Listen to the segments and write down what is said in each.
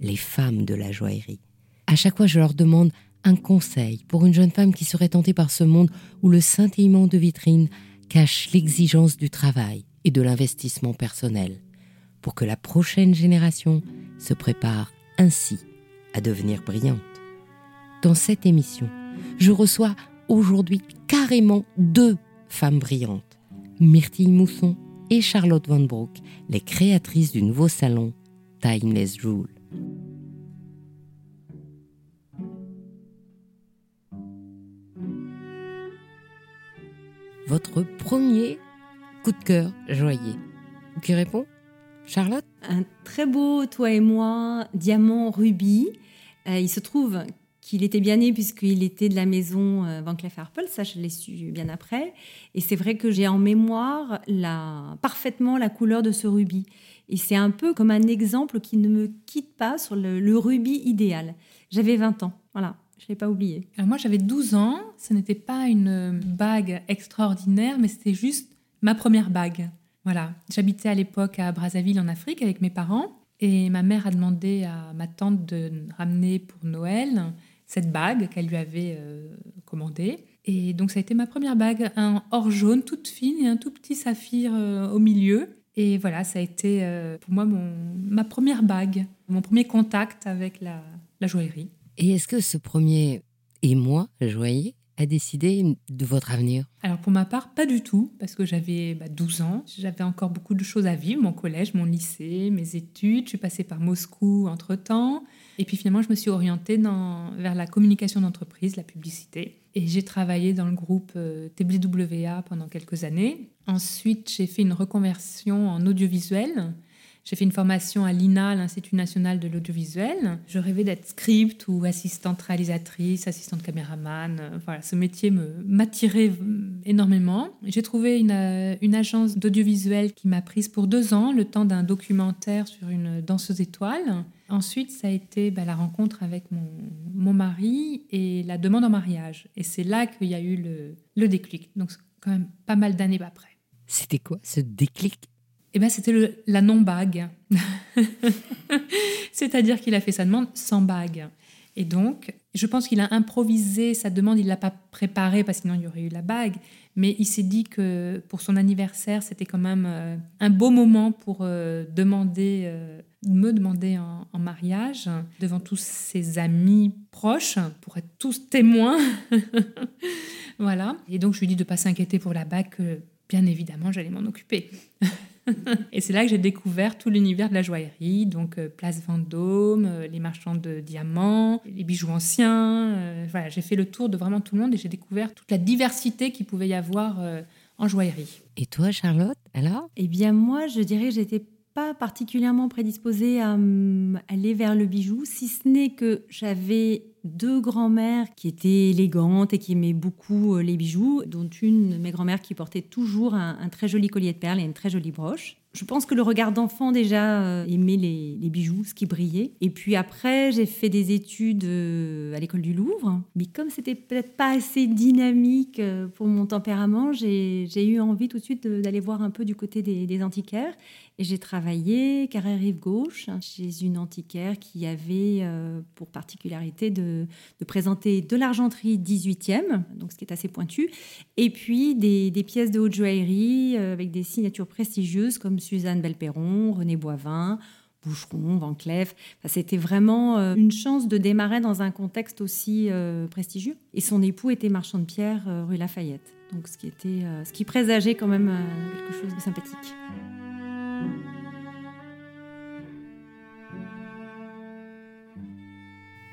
les femmes de la joaillerie. À chaque fois, je leur demande un conseil pour une jeune femme qui serait tentée par ce monde où le scintillement de vitrine cache l'exigence du travail et de l'investissement personnel, pour que la prochaine génération se prépare ainsi à devenir brillante. Dans cette émission, je reçois aujourd'hui carrément deux femmes brillantes, Myrtille Mousson et Charlotte Van Broek, les créatrices du nouveau salon Timeless Rule. Votre premier coup de cœur joyeux. Qui répond? Charlotte? Un très beau Toi et moi, diamant rubis. Euh, il se trouve qu'il était bien né puisqu'il était de la maison euh, Van Cleef Arpels, ça je l'ai su bien après. Et c'est vrai que j'ai en mémoire parfaitement la couleur de ce rubis. Et c'est un peu comme un exemple qui ne me quitte pas sur le, rubis idéal. J'avais 20 ans, voilà, je ne l'ai pas oublié. Alors moi j'avais 12 ans, ce n'était pas une bague extraordinaire, mais c'était juste ma première bague. Voilà, j'habitais à l'époque à Brazzaville en Afrique avec mes parents. Et ma mère a demandé à ma tante de ramener pour Noël cette bague qu'elle lui avait euh, commandée. Et donc ça a été ma première bague, un or jaune, toute fine et un tout petit saphir euh, au milieu. Et voilà, ça a été euh, pour moi ma première bague, mon premier contact avec la, la joaillerie. Et est-ce que ce premier émoi joaillier a décidé de votre avenir? Alors pour ma part, pas du tout, parce que j'avais 12 bah, ans, j'avais encore beaucoup de choses à vivre, mon collège, mon lycée, mes études, je suis passée par Moscou entre-temps, et puis finalement je me suis orientée vers la communication d'entreprise, la publicité, et j'ai travaillé dans le groupe euh, TBWA pendant quelques années. Ensuite j'ai fait une reconversion en audiovisuel, j'ai fait une formation à l'INA, l'Institut national de l'audiovisuel. Je rêvais d'être script ou assistante réalisatrice, assistante caméraman. Euh, voilà, ce métier m'attirait énormément. J'ai trouvé une, euh, une agence d'audiovisuel qui m'a prise pour deux ans, le temps d'un documentaire sur une danseuse étoile. Ensuite, ça a été bah, la rencontre avec mon, mon, mari et la demande en mariage. Et c'est là qu'il y a eu le, le déclic. Donc, quand même pas mal d'années après. C'était quoi ce déclic? Eh ben, c'était la non-bague. C'est-à-dire qu'il a fait sa demande sans bague. Et donc, je pense qu'il a improvisé sa demande, il ne l'a pas préparée parce que sinon il y aurait eu la bague. Mais il s'est dit que pour son anniversaire, c'était quand même euh, un beau moment pour euh, demander, euh, me demander en, en, mariage devant tous ses amis proches, pour être tous témoins. voilà. Et donc, je lui ai dit de ne pas s'inquiéter pour la bague, que bien évidemment, j'allais m'en occuper. et c'est là que j'ai découvert tout l'univers de la joaillerie, donc euh, Place Vendôme, euh, les marchands de diamants, les bijoux anciens. Euh, voilà, j'ai fait le tour de vraiment tout le monde et j'ai découvert toute la diversité qu'il pouvait y avoir en joaillerie. Et toi, Charlotte, alors? Eh bien, moi, je dirais que j'étais pas particulièrement prédisposée à aller vers le bijou, si ce n'est que j'avais deux grands-mères qui étaient élégantes et qui aimaient beaucoup euh, les bijoux, dont une, mes grands-mères, qui portait toujours un, très joli collier de perles et une très jolie broche je pense que le regard d'enfant déjà euh, aimait les, bijoux, ce qui brillait. Et puis après, j'ai fait des études euh, à l'école du Louvre. Mais comme c'était peut-être pas assez dynamique pour mon tempérament, j'ai eu envie tout de suite d'aller voir un peu du côté des, antiquaires. Et j'ai travaillé carré rive gauche hein, chez une antiquaire qui avait pour particularité de, présenter de l'argenterie 18e, donc ce qui est assez pointu, et puis des, pièces de haute joaillerie avec des signatures prestigieuses comme Suzanne Belperron, René Boivin, Boucheron, Van Cleef. C'était vraiment euh, une chance de démarrer dans un contexte aussi euh, prestigieux. Et son époux était marchand de pierre euh, rue Lafayette. Donc ce qui, était, ce qui présageait quand même quelque chose de sympathique.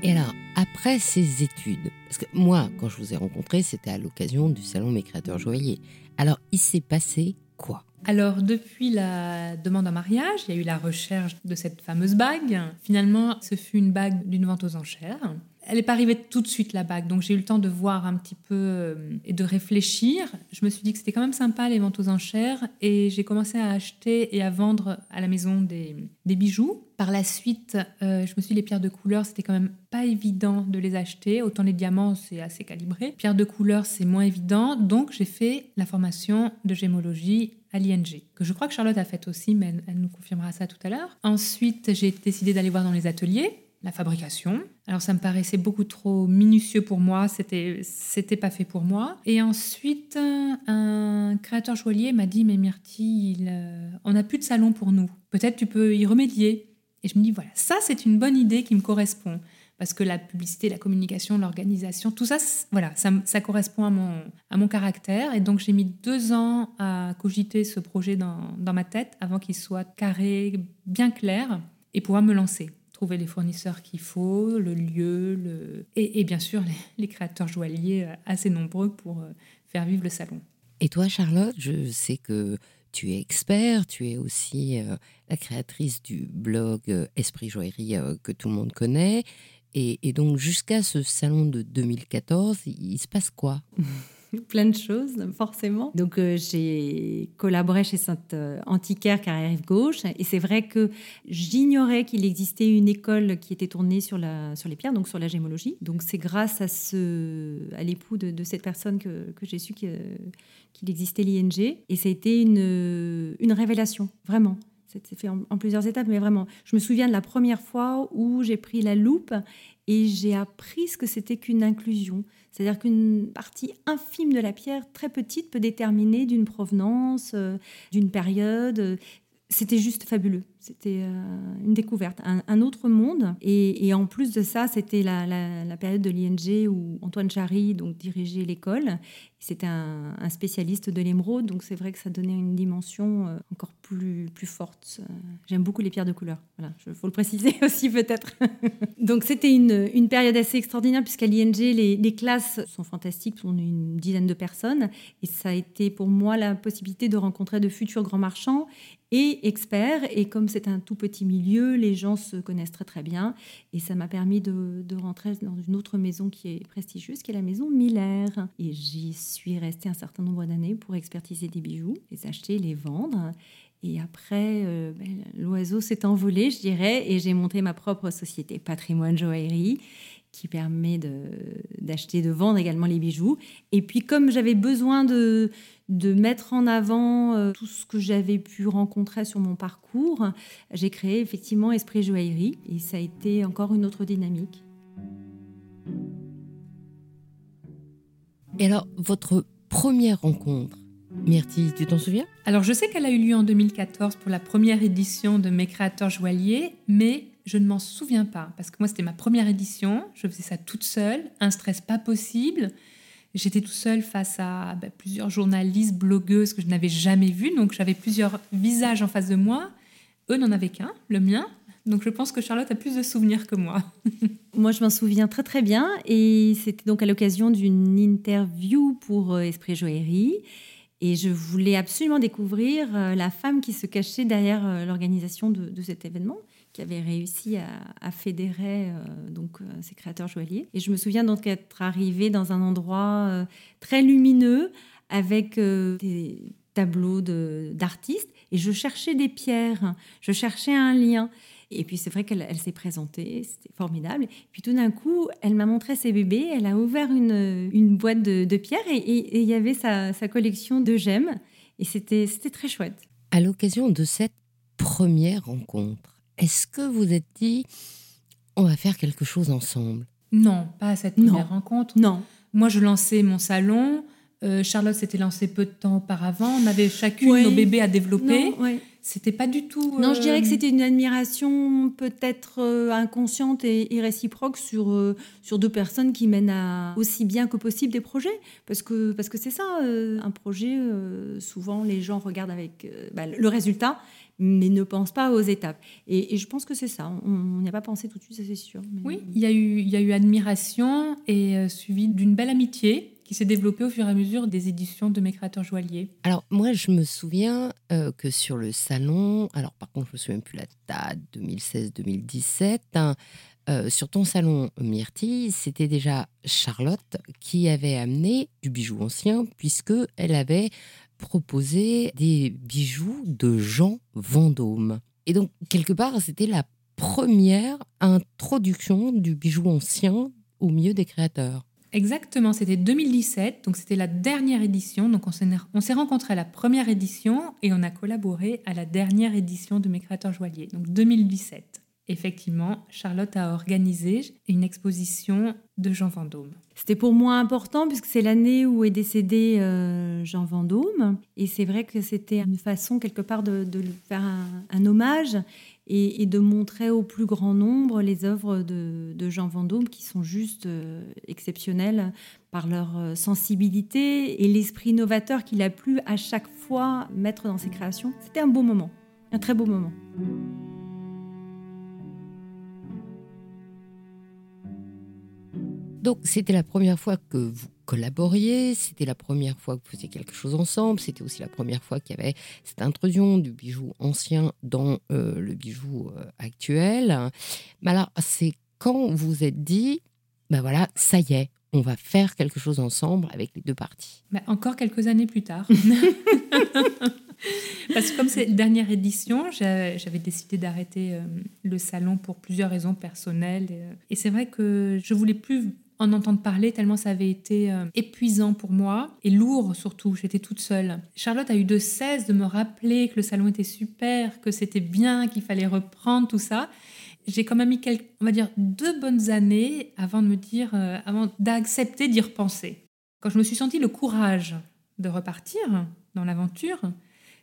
Et alors, après ces études, parce que moi, quand je vous ai rencontré, c'était à l'occasion du salon Mes créateurs joailliers. Alors, il s'est passé quoi? Alors, depuis la demande en mariage, il y a eu la recherche de cette fameuse bague. Finalement, ce fut une bague d'une vente aux enchères. Elle n'est pas arrivée tout de suite, la bague, donc j'ai eu le temps de voir un petit peu euh, et de réfléchir. Je me suis dit que c'était quand même sympa les ventes aux enchères et j'ai commencé à acheter et à vendre à la maison des, bijoux. Par la suite, euh, je me suis dit les pierres de couleur, c'était quand même pas évident de les acheter. Autant les diamants, c'est assez calibré. Pierres de couleur, c'est moins évident. Donc j'ai fait la formation de gémologie à l'ING, que je crois que Charlotte a faite aussi, mais elle nous confirmera ça tout à l'heure. Ensuite, j'ai décidé d'aller voir dans les ateliers la fabrication. Alors ça me paraissait beaucoup trop minutieux pour moi, c'était c'était pas fait pour moi. Et ensuite un créateur joaillier m'a dit mais Myrtille, euh, on n'a plus de salon pour nous. Peut-être tu peux y remédier. Et je me dis voilà, ça c'est une bonne idée qui me correspond parce que la publicité, la communication, l'organisation, tout ça, voilà, ça, correspond à mon, à mon caractère. Et donc, j'ai mis deux ans à cogiter ce projet dans, dans ma tête avant qu'il soit carré, bien clair, et pouvoir me lancer trouver les fournisseurs qu'il faut, le lieu, le... Et, bien sûr les, créateurs joailliers euh, assez nombreux pour euh, faire vivre le salon. Et toi, Charlotte, je sais que tu es expert, tu es aussi euh, la créatrice du blog Esprit Joaillerie que tout le monde connaît. Et, donc, jusqu'à ce salon de 2014, il se passe quoi? plein de choses, forcément. Donc, euh, j'ai collaboré chez Sainte euh, Antiquaire Carrière Gauche. Et c'est vrai que j'ignorais qu'il existait une école qui était tournée sur, la, sur les pierres, donc sur la gémologie. Donc, c'est grâce à, ce, à l'époux de, cette personne que, j'ai su qu'il existait l'ING. Et ça a été une, une révélation, vraiment. C'était fait en, plusieurs étapes, mais vraiment, je me souviens de la première fois où j'ai pris la loupe et j'ai appris ce que c'était qu'une inclusion. C'est-à-dire qu'une partie infime de la pierre, très petite, peut déterminer d'une provenance, euh, d'une période. C'était juste fabuleux. C'était euh, une découverte, un, autre monde. Et, en plus de ça, c'était la, période de l'ING où Antoine Chary donc, dirigeait l'école. C'était un, spécialiste de l'émeraude, donc c'est vrai que ça donnait une dimension euh, encore plus, plus forte. J'aime beaucoup les pierres de couleur. Voilà, il faut le préciser aussi peut-être. donc c'était une, période assez extraordinaire puisqu'à l'ING, les, les, classes sont fantastiques, on est une dizaine de personnes. Et ça a été pour moi la possibilité de rencontrer de futurs grands marchands et experts. Et comme c'est un tout petit milieu, les gens se connaissent très très bien. Et ça m'a permis de, rentrer dans une autre maison qui est prestigieuse, qui est la maison Miller. Et j'y suis restée un certain nombre d'années pour expertiser des bijoux, les acheter, les vendre. Et après, euh, ben, l'oiseau s'est envolé, je dirais, et j'ai monté ma propre société, Patrimoine Joaillerie, qui permet d'acheter, de, de, vendre également les bijoux. Et puis, comme j'avais besoin de, de mettre en avant euh, tout ce que j'avais pu rencontrer sur mon parcours, j'ai créé effectivement Esprit Joaillerie et ça a été encore une autre dynamique. Et alors, votre première rencontre, Myrtille, tu t'en souviens? Alors, je sais qu'elle a eu lieu en 2014 pour la première édition de Mes créateurs joailliers, mais je ne m'en souviens pas parce que moi, c'était ma première édition, je faisais ça toute seule, un stress pas possible. J'étais tout seul face à bah, plusieurs journalistes, blogueuses que je n'avais jamais vues. Donc j'avais plusieurs visages en face de moi. Eux n'en avaient qu'un, le mien. Donc je pense que Charlotte a plus de souvenirs que moi. moi, je m'en souviens très très bien. Et c'était donc à l'occasion d'une interview pour euh, Esprit Joaillerie. Et je voulais absolument découvrir euh, la femme qui se cachait derrière euh, l'organisation de, cet événement qui avait réussi à, fédérer euh, donc euh, ces créateurs joailliers. Et je me souviens donc être arrivée dans un endroit euh, très lumineux avec des tableaux d'artistes et je cherchais des pierres, je cherchais un lien. Et puis c'est vrai qu'elle s'est présentée, c'était formidable. Et puis tout d'un coup, elle m'a montré ses bébés, elle a ouvert une, une boîte de, pierres et il y avait sa, sa collection de gemmes. Et c'était très chouette. À l'occasion de cette première rencontre, est-ce que vous êtes dit, on va faire quelque chose ensemble? Non, pas à cette première rencontre. Non. Moi, je lançais mon salon. Euh, Charlotte s'était lancée peu de temps auparavant. On avait chacune nos bébés à développer. Ouais. C'était pas du tout. Non, je dirais que euh, c'était une admiration peut-être euh, inconsciente et, et réciproque sur, sur deux personnes qui mènent à aussi bien que possible des projets. Parce que parce que c'est ça, un projet, souvent les gens regardent avec bah, le résultat, mais ne pensent pas aux étapes. Et, et je pense que c'est ça. On n'y a pas pensé tout de suite, ça c'est sûr. mais- Oui, il y a eu, il y a eu admiration et euh, suivi d'une belle amitié qui s'est développée au fur et à mesure des éditions de mes créateurs joailliers. Alors moi, je me souviens euh, que sur le salon, alors par contre, je me souviens plus la date, 2016-2017, hein, euh, sur ton salon Myrtille, c'était déjà Charlotte qui avait amené du bijou ancien puisque elle avait proposé des bijoux de Jean Vendôme. Et donc quelque part, c'était la première introduction du bijou ancien au milieu des créateurs. Exactement, c'était 2017, donc c'était la dernière édition. Donc on s'est rencontrés à la première édition et on a collaboré à la dernière édition de mes créateurs joailliers, donc 2017. Effectivement, Charlotte a organisé une exposition de Jean Vendôme. C'était pour moi important puisque c'est l'année où est décédé euh, Jean Vendôme. Et c'est vrai que c'était une façon quelque part de, lui faire un, hommage et, de montrer au plus grand nombre les œuvres de, de Jean Vendôme qui sont juste euh, exceptionnelles par leur euh, sensibilité et l'esprit novateur qu'il a pu à chaque fois mettre dans ses créations. C'était un beau moment, un très beau moment. Donc, c'était la première fois que vous collaboriez, c'était la première fois que vous faisiez quelque chose ensemble, c'était aussi la première fois qu'il y avait cette intrusion du bijou ancien dans euh, le bijou euh, actuel. Mais alors, c'est quand vous vous êtes dit, ben voilà, ça y est, on va faire quelque chose ensemble avec les deux parties. Bah, encore quelques années plus tard. Parce que comme c'est la dernière édition, j'a- j'avais décidé d'arrêter euh, le salon pour plusieurs raisons personnelles. Et, et c'est vrai que je voulais plus en entendre parler tellement ça avait été euh, épuisant pour moi et lourd surtout. J'étais toute seule. Charlotte a eu de cesse de me rappeler que le salon était super, que c'était bien, qu'il fallait reprendre tout ça. J'ai quand même mis, quelques, on va dire, deux bonnes années avant de me dire, euh, avant d'accepter d'y repenser. Quand je me suis senti le courage de repartir dans l'aventure,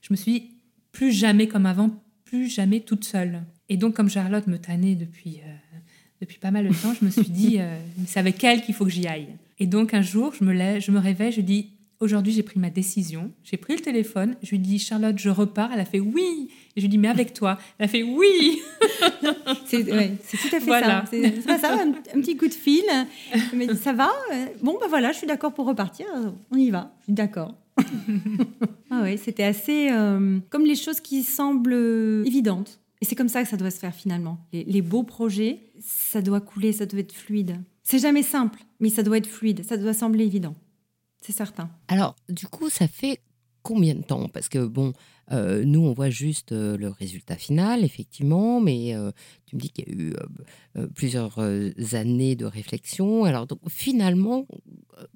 je me suis dit, plus jamais comme avant, plus jamais toute seule. Et donc, comme Charlotte me tannait depuis, euh, depuis pas mal de temps, je me suis dit, euh, c'est avec elle qu'il faut que j'y aille. Et donc, un jour, je me, lève, je me réveille, je dis, aujourd'hui, j'ai pris ma décision. J'ai pris le téléphone, je lui dis, Charlotte, je repars. Elle a fait oui. Et je lui dis, mais avec toi. Elle a fait oui. C'est ouais, tout à fait Voilà. ça. C'est c'est ça, un, un petit coup de fil. Mais ça va euh, Bon, ben voilà, je suis d'accord pour repartir. On y va. Je suis d'accord. ah ouais, c'était assez euh, comme les choses qui semblent évidentes. Et c'est comme ça que ça doit se faire finalement. Les, les beaux projets, ça doit couler, ça doit être fluide. C'est jamais simple, mais ça doit être fluide. Ça doit sembler évident. C'est certain. Alors, du coup, ça fait combien de temps? Parce que, bon, euh, nous, on voit juste euh, le résultat final, effectivement, mais euh, tu me dis qu'il y a eu plusieurs euh, années de réflexion. Alors, donc, finalement,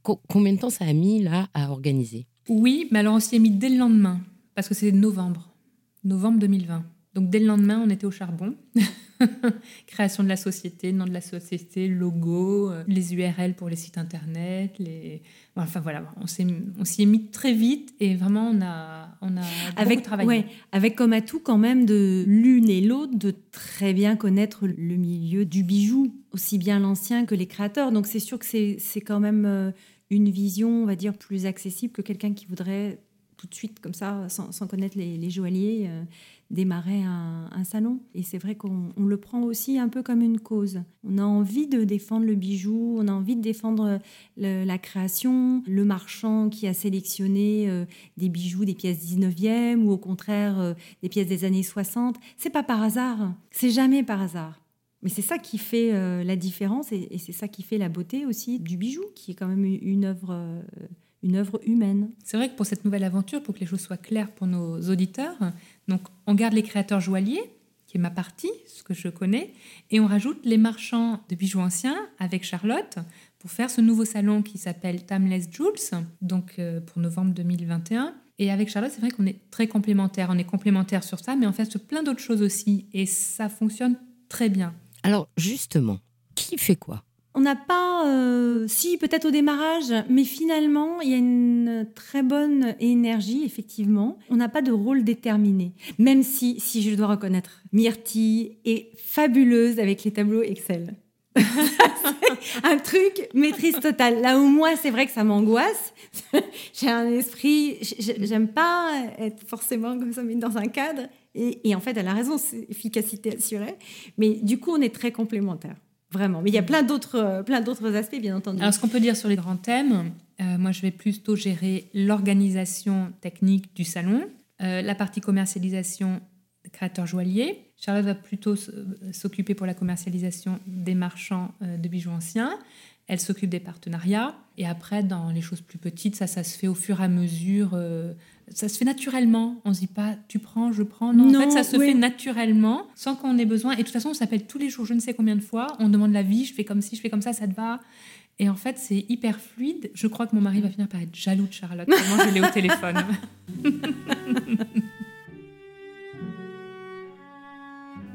co- combien de temps ça a mis, là, à organiser? Oui, mais alors on s'y est mis dès le lendemain, parce que c'était novembre, novembre 2020. Donc dès le lendemain, on était au charbon. Création de la société, nom de la société, logo, euh, les URL pour les sites internet, les... Enfin voilà, on s'y est mis très vite et vraiment on a, on a Avec, beaucoup travaillé. ouais, avec comme atout quand même de l'une et l'autre de très bien connaître le milieu du bijou, aussi bien l'ancien que les créateurs. Donc c'est sûr que c'est quand même euh, une vision, on va dire, plus accessible que quelqu'un qui voudrait tout de suite, comme ça, sans, sans connaître les, les joailliers, démarrer un, salon. Et c'est vrai qu'on on le prend aussi un peu comme une cause. On a envie de défendre le bijou, on a envie de défendre la création, le marchand qui a sélectionné euh, des bijoux des pièces 19e ou au contraire euh, des pièces des années 60. C'est pas par hasard, c'est jamais par hasard. Mais c'est ça qui fait euh, la différence et, et c'est ça qui fait la beauté aussi du bijou, qui est quand même une œuvre, une œuvre humaine. C'est vrai que pour cette nouvelle aventure, pour que les choses soient claires pour nos auditeurs, donc on garde les créateurs joailliers, qui est ma partie, ce que je connais, et on rajoute les marchands de bijoux anciens avec Charlotte pour faire ce nouveau salon qui s'appelle Timeless Jewels, donc euh, pour novembre 2021. Et avec Charlotte, c'est vrai qu'on est très complémentaires. On est complémentaires sur ça, mais on fait plein d'autres choses aussi, et ça fonctionne très bien. Alors, justement, qui fait quoi? On n'a pas, euh, si peut-être au démarrage, mais finalement, il y a une très bonne énergie, effectivement. On n'a pas de rôle déterminé. Même si, si je dois reconnaître, Myrtille est fabuleuse avec les tableaux Excel. un truc maîtrise totale. Là où moi, c'est vrai que ça m'angoisse. J'ai un esprit, j'aime pas être forcément comme ça, mais dans un cadre. Et, et en fait, elle a raison, c'est efficacité assurée. Mais du coup, on est très complémentaires. Vraiment. Mais il y a plein d'autres, euh, plein d'autres aspects, bien entendu. Alors, ce qu'on peut dire sur les grands thèmes, euh, moi, je vais plutôt gérer l'organisation technique du salon, euh, la partie commercialisation créateur joaillier. Charlotte va plutôt s'occuper pour la commercialisation des marchands de bijoux anciens. Elle s'occupe des partenariats. Et après, dans les choses plus petites, ça, ça se fait au fur et à mesure ça se fait naturellement. On se dit pas, tu prends, je prends. Non, en fait, ça se fait naturellement, sans qu'on ait besoin. Et de toute façon, on s'appelle tous les jours, je ne sais combien de fois. On demande la vie, je fais comme si, je fais comme ça, ça te va. Et en fait, c'est hyper fluide. Je crois que mon mari va finir par être jaloux de Charlotte. Comment je l'ai au téléphone.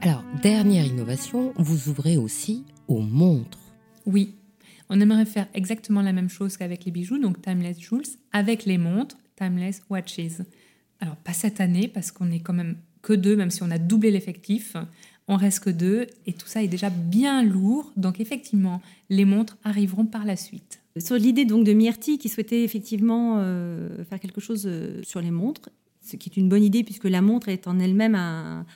Alors, dernière innovation, vous ouvrez aussi aux montres. Oui, on aimerait faire exactement la même chose qu'avec les bijoux, donc Timeless Jewels, avec les montres, Timeless Watches. Alors, pas cette année, parce qu'on est quand même que deux, même si on a doublé l'effectif. On reste que deux, et tout ça est déjà bien lourd. Donc, effectivement, les montres arriveront par la suite. Sur l'idée donc de Myrti qui souhaitait effectivement euh, faire quelque chose euh, sur les montres, ce qui est une bonne idée puisque la montre est en elle-même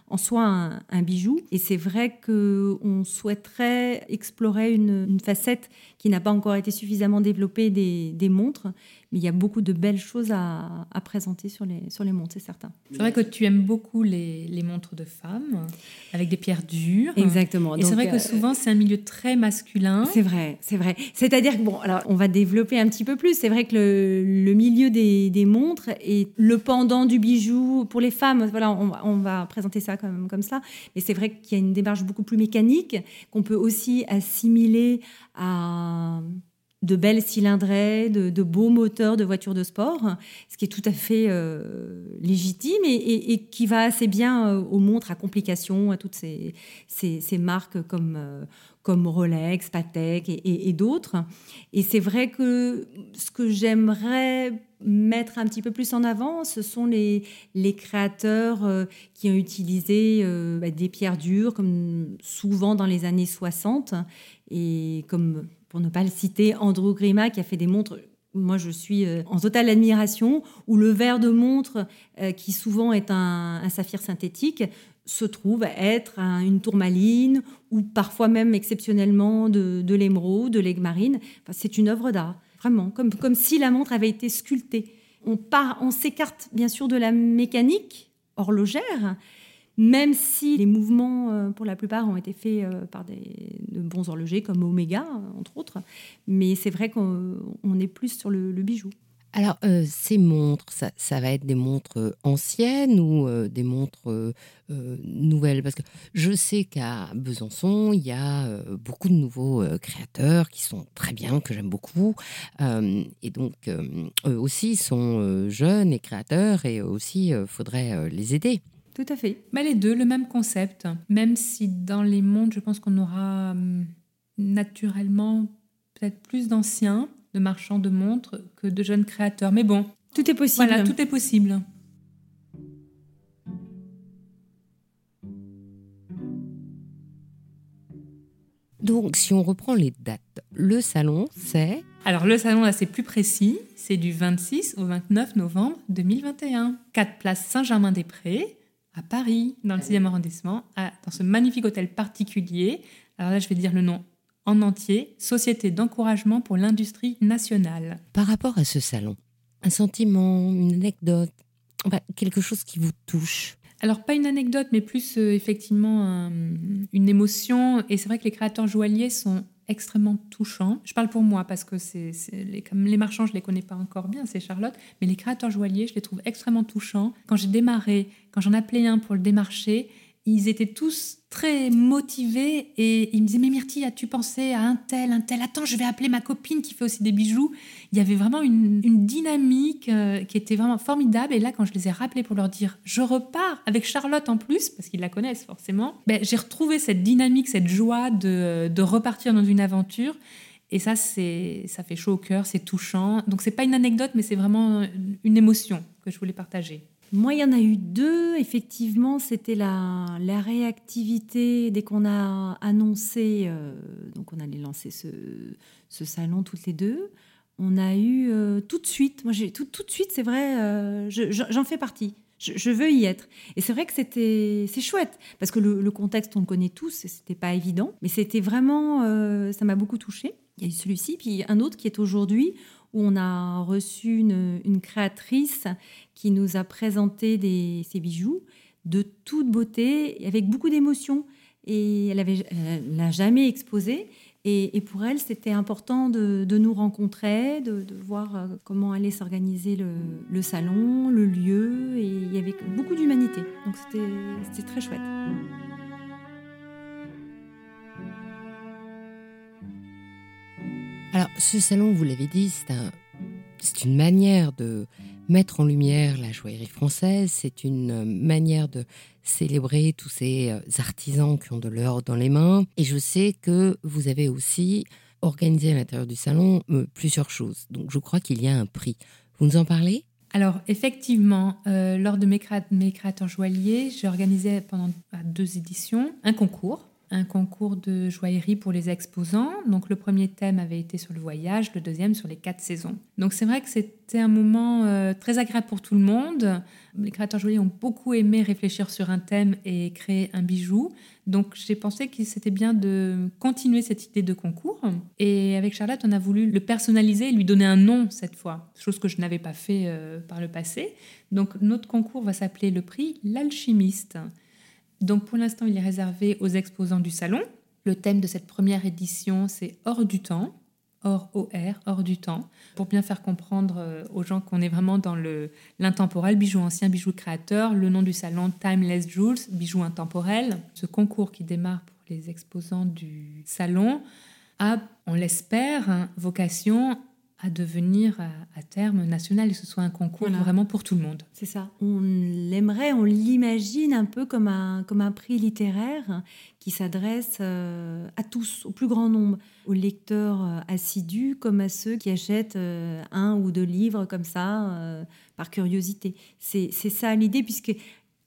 en soi un, bijou. Et c'est vrai qu'on souhaiterait explorer une, facette qui n'a pas encore été suffisamment développée des montres mais il y a beaucoup de belles choses à, présenter sur les, sur les montres, c'est certain. C'est vrai que tu aimes beaucoup les, les, montres de femmes, avec des pierres dures. Exactement. Et c'est vrai que euh, souvent, c'est un milieu très masculin. C'est vrai, c'est vrai. C'est-à-dire que, bon, alors, on va développer un petit peu plus. C'est vrai que le, le milieu des, des, montres est le pendant du bijou pour les femmes. Voilà, on, on va présenter ça comme, comme ça. Mais c'est vrai qu'il y a une démarche beaucoup plus mécanique, qu'on peut aussi assimiler à de belles cylindrées, de, beaux moteurs de voitures de sport, ce qui est tout à fait euh, légitime et, qui va assez bien euh, aux montres à complications, à toutes ces, ces, marques comme, euh, comme Rolex, Patek et, d'autres. Et c'est vrai que ce que j'aimerais mettre un petit peu plus en avant, ce sont les, les créateurs qui ont utilisé bah, des pierres dures, comme souvent dans les années 60, et comme pour ne pas le citer, Andrew Grima qui a fait des montres moi, je suis euh, en totale admiration, où le verre de montre, euh, qui souvent est un, saphir synthétique, se trouve être une tourmaline ou parfois même exceptionnellement de, de l'émeraude, de l'aigle marine. c'est une œuvre d'art, vraiment, comme, comme si la montre avait été sculptée. On, part, on s'écarte bien sûr de la mécanique horlogère, même si les mouvements, euh, pour la plupart, ont été faits euh, par des, de bons horlogers comme Omega, entre autres. Mais c'est vrai qu'on est plus sur le, bijou. Alors, euh, ces montres, ça, va être des montres anciennes ou des montres nouvelles? Parce que je sais qu'à Besançon, il y a beaucoup de nouveaux créateurs qui sont très bien, que j'aime beaucoup. et donc, eux aussi sont jeunes et créateurs et aussi, il faudrait les aider. Tout à fait. Mais les deux, le même concept. Même si dans les mondes, je pense qu'on aura hum, naturellement peut-être plus d'anciens, de marchands de montres, que de jeunes créateurs. Mais bon. Tout est possible. Voilà, tout est possible. Donc, si on reprend les dates, le salon, c'est... Alors, le salon, là, c'est plus précis. C'est du 26 au 29 novembre 2021. 4 places Saint-Germain-des-Prés à Paris, dans le 6e arrondissement, dans ce magnifique hôtel particulier. Alors là, je vais dire le nom en entier, Société d'encouragement pour l'industrie nationale. Par rapport à ce salon, un sentiment, une anecdote, quelque chose qui vous touche? Alors, pas une anecdote, mais plus euh, effectivement une émotion. Et c'est vrai que les créateurs joailliers sont extrêmement touchant. Je parle pour moi parce que c'est, les, comme les marchands, je les connais pas encore bien, c'est Charlotte, mais les créateurs joailliers, je les trouve extrêmement touchants. Quand j'ai démarré, quand j'en appelais un pour le démarcher, ils étaient tous très motivés et ils me disaient mais Myrtille as-tu pensé à un tel un tel? Attends je vais appeler ma copine qui fait aussi des bijoux il y avait vraiment une, dynamique euh, qui était vraiment formidable et là quand je les ai rappelés pour leur dire je repars avec Charlotte en plus parce qu'ils la connaissent forcément ben, j'ai retrouvé cette dynamique cette joie de, de repartir dans une aventure et ça, c'est, ça fait chaud au cœur, c'est touchant. Donc, c'est pas une anecdote, mais c'est vraiment une émotion que je voulais partager. Moi, il y en a eu deux. Effectivement, c'était la, la réactivité dès qu'on a annoncé, euh, donc on allait lancer ce, salon toutes les deux. On a eu euh, tout de suite, moi tout, de suite, c'est vrai, euh, j'en fais partie. Je, veux y être. Et c'est vrai que c'était, c'est chouette parce que le, le, contexte on le connaît tous, c'était pas évident, mais c'était vraiment, ça m'a beaucoup touchée. Il y a eu celui-ci, puis un autre qui est aujourd'hui où on a reçu une, créatrice qui nous a présenté des, ces bijoux de toute beauté, avec beaucoup d'émotion. Et elle ne l'a jamais exposé. Et, pour elle, c'était important de, nous rencontrer, de, voir euh, comment allait s'organiser le, le, salon, le lieu. Et il y avait beaucoup d'humanité. Donc c'était très chouette. Alors, ce salon, vous l'avez dit, c'est une manière de mettre en lumière la joaillerie française, c'est une manière de célébrer tous ces euh, artisans qui ont de l'or dans les mains. Et je sais que vous avez aussi organisé à l'intérieur du salon euh, plusieurs choses. Donc, je crois qu'il y a un prix. Vous nous en parlez? Alors effectivement, euh, lors de mes créateurs joailliers, j'ai organisé pendant deux éditions un concours un concours de joaillerie pour les exposants. Donc le premier thème avait été sur le voyage, le deuxième sur les quatre saisons. Donc c'est vrai que c'était un moment euh, très agréable pour tout le monde. Les créateurs joailliers ont beaucoup aimé réfléchir sur un thème et créer un bijou. Donc j'ai pensé que c'était bien de continuer cette idée de concours. Et avec Charlotte, on a voulu le personnaliser et lui donner un nom cette fois, chose que je n'avais pas fait euh, par le passé. Donc notre concours va s'appeler le prix L'alchimiste. Donc pour l'instant, il est réservé aux exposants du salon. Le thème de cette première édition, c'est hors du temps, hors OR, hors du temps, pour bien faire comprendre euh, aux gens qu'on est vraiment dans l'intemporel, bijoux ancien, bijoux créateur. Le nom du salon, Timeless Jewels, bijoux intemporel. Ce concours qui démarre pour les exposants du salon a, on l'espère, vocation à devenir à, terme national et que ce soit un concours vraiment pour tout le monde. C'est ça. On l'aimerait, on l'imagine un peu comme un, comme un prix littéraire qui s'adresse euh, à tous, au plus grand nombre, aux lecteurs euh, assidus comme à ceux qui achètent euh, un ou deux livres comme ça par curiosité. C'est ça l'idée, puisque,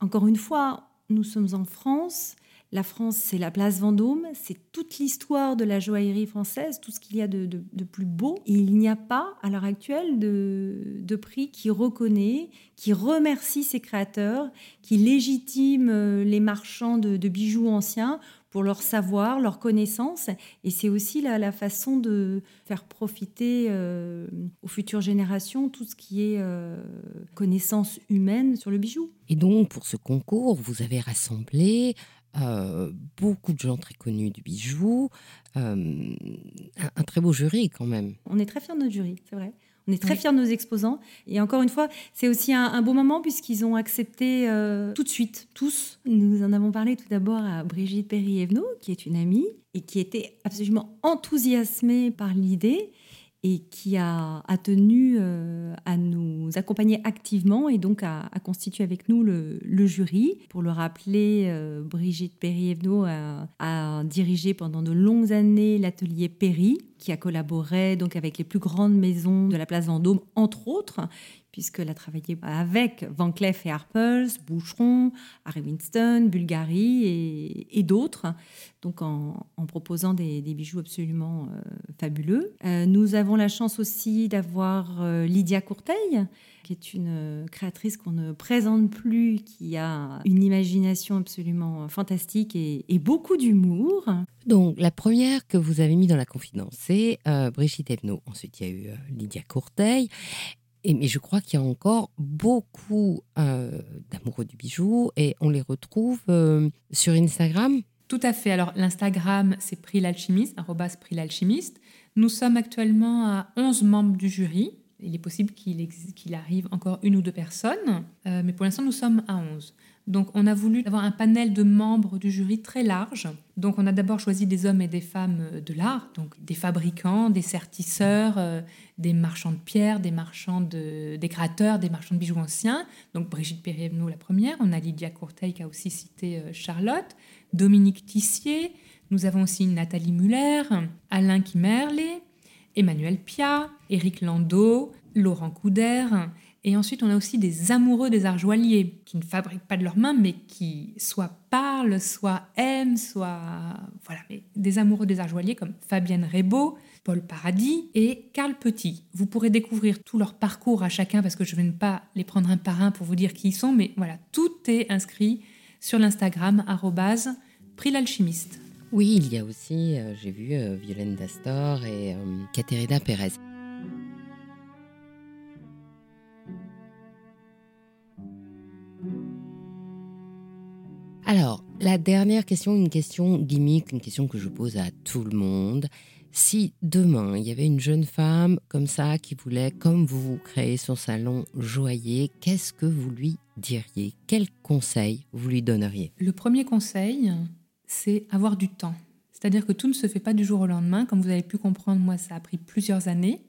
encore une fois, nous sommes en France la France, c'est la place Vendôme, c'est toute l'histoire de la joaillerie française, tout ce qu'il y a de, plus beau. Et il n'y a pas, à l'heure actuelle, de, prix qui reconnaît, qui remercie ses créateurs, qui légitime euh, les marchands de, bijoux anciens pour leur savoir, leur connaissance. Et c'est aussi la, façon de faire profiter euh, aux futures générations tout ce qui est euh, connaissance humaine sur le bijou. Et donc, pour ce concours, vous avez rassemblé euh, beaucoup de gens très connus du bijou, euh, un, très beau jury quand même. On est très fiers de notre jury, c'est vrai. On est très fiers de nos exposants. Et encore une fois, c'est aussi un, beau moment puisqu'ils ont accepté euh, tout de suite, tous. Nous en avons parlé tout d'abord à Brigitte Perry-Evenot, qui est une amie et qui était absolument enthousiasmée par l'idée et qui a, tenu euh, à nous accompagner activement et donc à, constituer avec nous le, jury. Pour le rappeler, euh, Brigitte Perry-Evenot a, dirigé pendant de longues années l'atelier Perry, qui a collaboré donc avec les plus grandes maisons de la place Vendôme, entre autres puisqu'elle a travaillé avec Van Cleef et Arpels, Boucheron, Harry Winston, Bulgari et, d'autres, donc en, proposant des, bijoux absolument euh, fabuleux. Euh, nous avons la chance aussi d'avoir euh, Lydia Courteil, qui est une créatrice qu'on ne présente plus, qui a une imagination absolument fantastique et, beaucoup d'humour. Donc, la première que vous avez mis dans la confidence, c'est Brigitte Evenot. Ensuite, il y a eu Lydia Courteil. Et, mais je crois qu'il y a encore beaucoup euh, d'amoureux du bijou et on les retrouve euh, sur Instagram. Tout à fait. Alors l'Instagram, c'est Prix l'alchimiste, Prix l'alchimiste. Nous sommes actuellement à 11 membres du jury. Il est possible qu'il arrive encore une ou deux personnes, euh, mais pour l'instant, nous sommes à 11. Donc on a voulu avoir un panel de membres du jury très large. Donc on a d'abord choisi des hommes et des femmes euh, de l'art, donc des fabricants, des sertisseurs, euh, des marchands de pierres, des marchands de, des créateurs, des marchands de bijoux anciens. Donc Brigitte Perrievno la première, on a Lydia Courteil qui a aussi cité euh, Charlotte, Dominique Tissier, nous avons aussi Nathalie Muller, Alain Kimmerlé, Emmanuel Pia, Éric Landau, Laurent Couder. Et ensuite, on a aussi des amoureux des arts joailliers qui ne fabriquent pas de leurs mains, mais qui soit parlent, soit aiment, soit. Voilà, mais des amoureux des arts joailliers comme Fabienne Rebaud, Paul Paradis et Carl Petit. Vous pourrez découvrir tout leur parcours à chacun parce que je ne vais pas les prendre un par un pour vous dire qui ils sont, mais voilà, tout est inscrit sur l'Instagram prix l'alchimiste. Oui, il y a aussi, euh, j'ai vu euh, Violaine Dastor et euh, Caterina Pérez. Alors, la dernière question, une question gimmick, une question que je pose à tout le monde. Si demain, il y avait une jeune femme comme ça qui voulait, comme vous, créer son salon joaillier, qu'est-ce que vous lui diriez? Quel conseil vous lui donneriez? Le premier conseil, c'est avoir du temps. C'est-à-dire que tout ne se fait pas du jour au lendemain. Comme vous avez pu comprendre, moi, ça a pris plusieurs années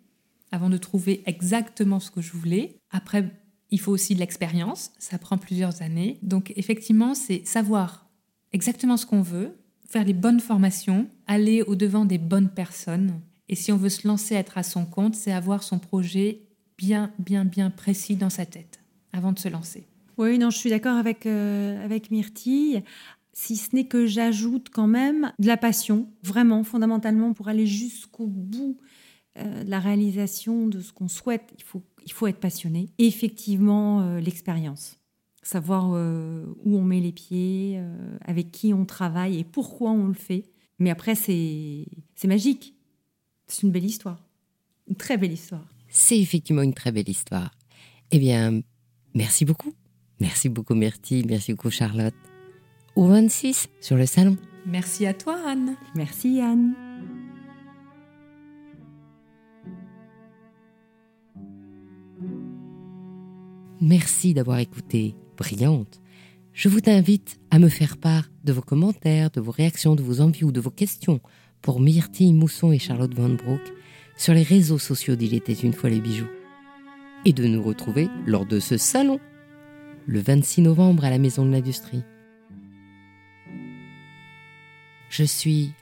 avant de trouver exactement ce que je voulais. Après, il faut aussi de l'expérience, ça prend plusieurs années. Donc effectivement, c'est savoir exactement ce qu'on veut, faire les bonnes formations, aller au-devant des bonnes personnes. Et si on veut se lancer, être à son compte, c'est avoir son projet bien, bien, bien précis dans sa tête avant de se lancer. Oui, non, je suis d'accord avec, euh, avec Myrtille si ce n'est que j'ajoute quand même de la passion, vraiment, fondamentalement, pour aller jusqu'au bout euh, de la réalisation de ce qu'on souhaite, il faut, il faut être passionné. Et effectivement, euh, l'expérience, savoir euh, où on met les pieds, avec qui on travaille et pourquoi on le fait. Mais après, c'est magique. C'est une belle histoire. Une très belle histoire. C'est effectivement une très belle histoire. Eh bien, merci beaucoup. Merci beaucoup Myrtille, merci beaucoup Charlotte au 26 sur le salon. Merci à toi Anne. Merci Anne. Merci d'avoir écouté Brillante. Je vous invite à me faire part de vos commentaires, de vos réactions, de vos envies ou de vos questions pour Myrtille Mousson et Charlotte Van Broek sur les réseaux sociaux d'Il était une fois les bijoux. Et de nous retrouver lors de ce salon, le 26 novembre à la Maison de l'Industrie. Je suis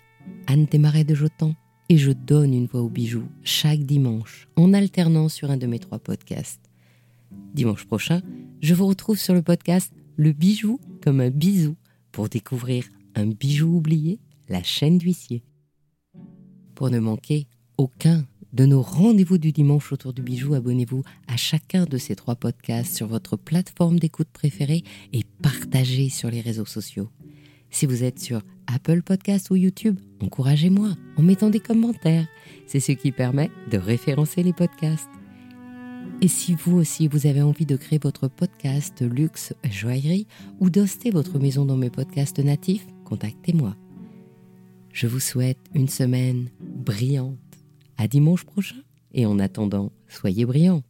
Anne Desmarais de Jotan et je donne une voix aux bijoux chaque dimanche en alternant sur un de mes trois podcasts. Dimanche prochain, je vous retrouve sur le podcast Le bijou comme un bisou pour découvrir un bijou oublié, la chaîne d'huissier. Pour ne manquer aucun de nos rendez-vous du dimanche autour du bijou, abonnez-vous à chacun de ces trois podcasts sur votre plateforme d'écoute préférée et partagez sur les réseaux sociaux. Si vous êtes sur Apple Podcast ou YouTube, encouragez-moi en mettant des commentaires. C'est ce qui permet de référencer les podcasts. Et si vous aussi vous avez envie de créer votre podcast luxe joaillerie ou d'hoster votre maison dans mes podcasts natifs, contactez-moi. Je vous souhaite une semaine brillante. À dimanche prochain et en attendant, soyez brillante.